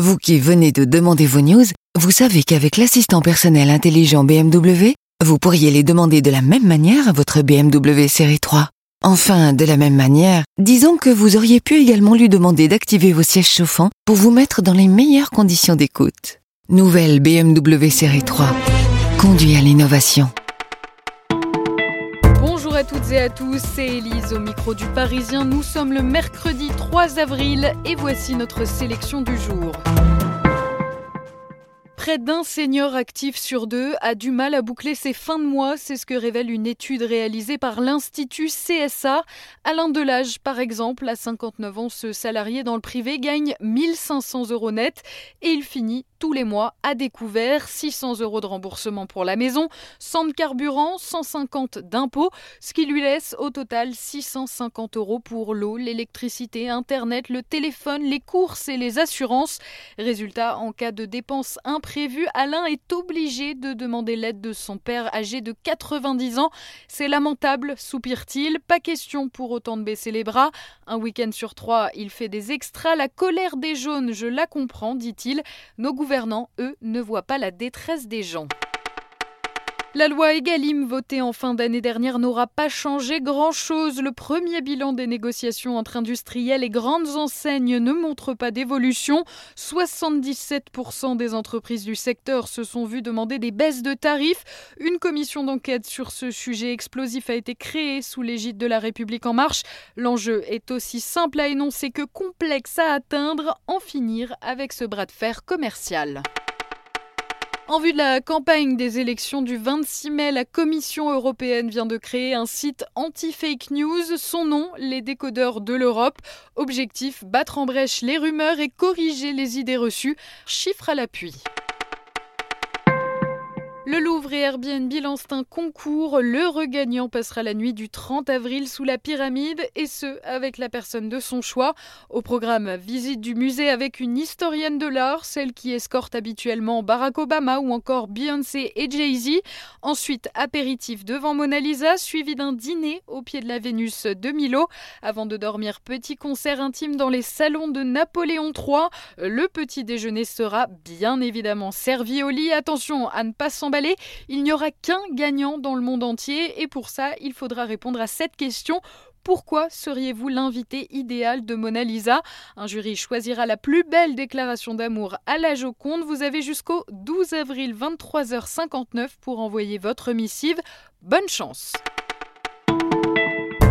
Vous qui venez de demander vos news, vous savez qu'avec l'assistant personnel intelligent BMW, vous pourriez les demander de la même manière à votre BMW série 3. Enfin, de la même manière, disons que vous auriez pu également lui demander d'activer vos sièges chauffants pour vous mettre dans les meilleures conditions d'écoute. Nouvelle BMW série 3. Conduit à l'innovation. À toutes et à tous, c'est Elise au micro du Parisien. Nous sommes le mercredi 3 avril et voici notre sélection du jour. Près d'un senior actif sur deux a du mal à boucler ses fins de mois, c'est ce que révèle une étude réalisée par l'Institut CSA. Alain Delage, par exemple, à 59 ans, ce salarié dans le privé gagne 1500 euros net et il finit tous les mois à découvert 600 euros de remboursement pour la maison, 100 de carburant, 150 d'impôts, ce qui lui laisse au total 650 euros pour l'eau, l'électricité, Internet, le téléphone, les courses et les assurances. Résultat, en cas de dépenses imprévues, Alain est obligé de demander l'aide de son père âgé de 90 ans. C'est lamentable, soupire-t-il. Pas question pour autant de baisser les bras. Un week-end sur trois, il fait des extras. La colère des jaunes, je la comprends, dit-il. Gouvernants, eux, ne voient pas la détresse des gens. La loi Egalim votée en fin d'année dernière n'aura pas changé grand-chose. Le premier bilan des négociations entre industriels et grandes enseignes ne montre pas d'évolution. 77% des entreprises du secteur se sont vues demander des baisses de tarifs. Une commission d'enquête sur ce sujet explosif a été créée sous l'égide de La République en marche. L'enjeu est aussi simple à énoncer que complexe à atteindre, en finir avec ce bras de fer commercial. En vue de la campagne des élections du 26 mai, la Commission européenne vient de créer un site anti-fake news. Son nom, les décodeurs de l'Europe. Objectif, battre en brèche les rumeurs et corriger les idées reçues. Chiffre à l'appui. Le Louvre et Airbnb lancent un concours. Le regagnant passera la nuit du 30 avril sous la pyramide et ce, avec la personne de son choix. Au programme, visite du musée avec une historienne de l'art, celle qui escorte habituellement Barack Obama ou encore Beyoncé et Jay-Z. Ensuite, apéritif devant Mona Lisa, suivi d'un dîner au pied de la Vénus de Milo. Avant de dormir, petit concert intime dans les salons de Napoléon III. Le petit déjeuner sera bien évidemment servi au lit. Attention à ne pas s'emballer il n'y aura qu'un gagnant dans le monde entier et pour ça, il faudra répondre à cette question. Pourquoi seriez-vous l'invité idéal de Mona Lisa? Un jury choisira la plus belle déclaration d'amour à la Joconde. Vous avez jusqu'au 12 avril 23h59 pour envoyer votre missive. Bonne chance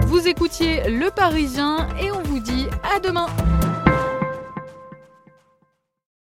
Vous écoutiez Le Parisien et on vous dit à demain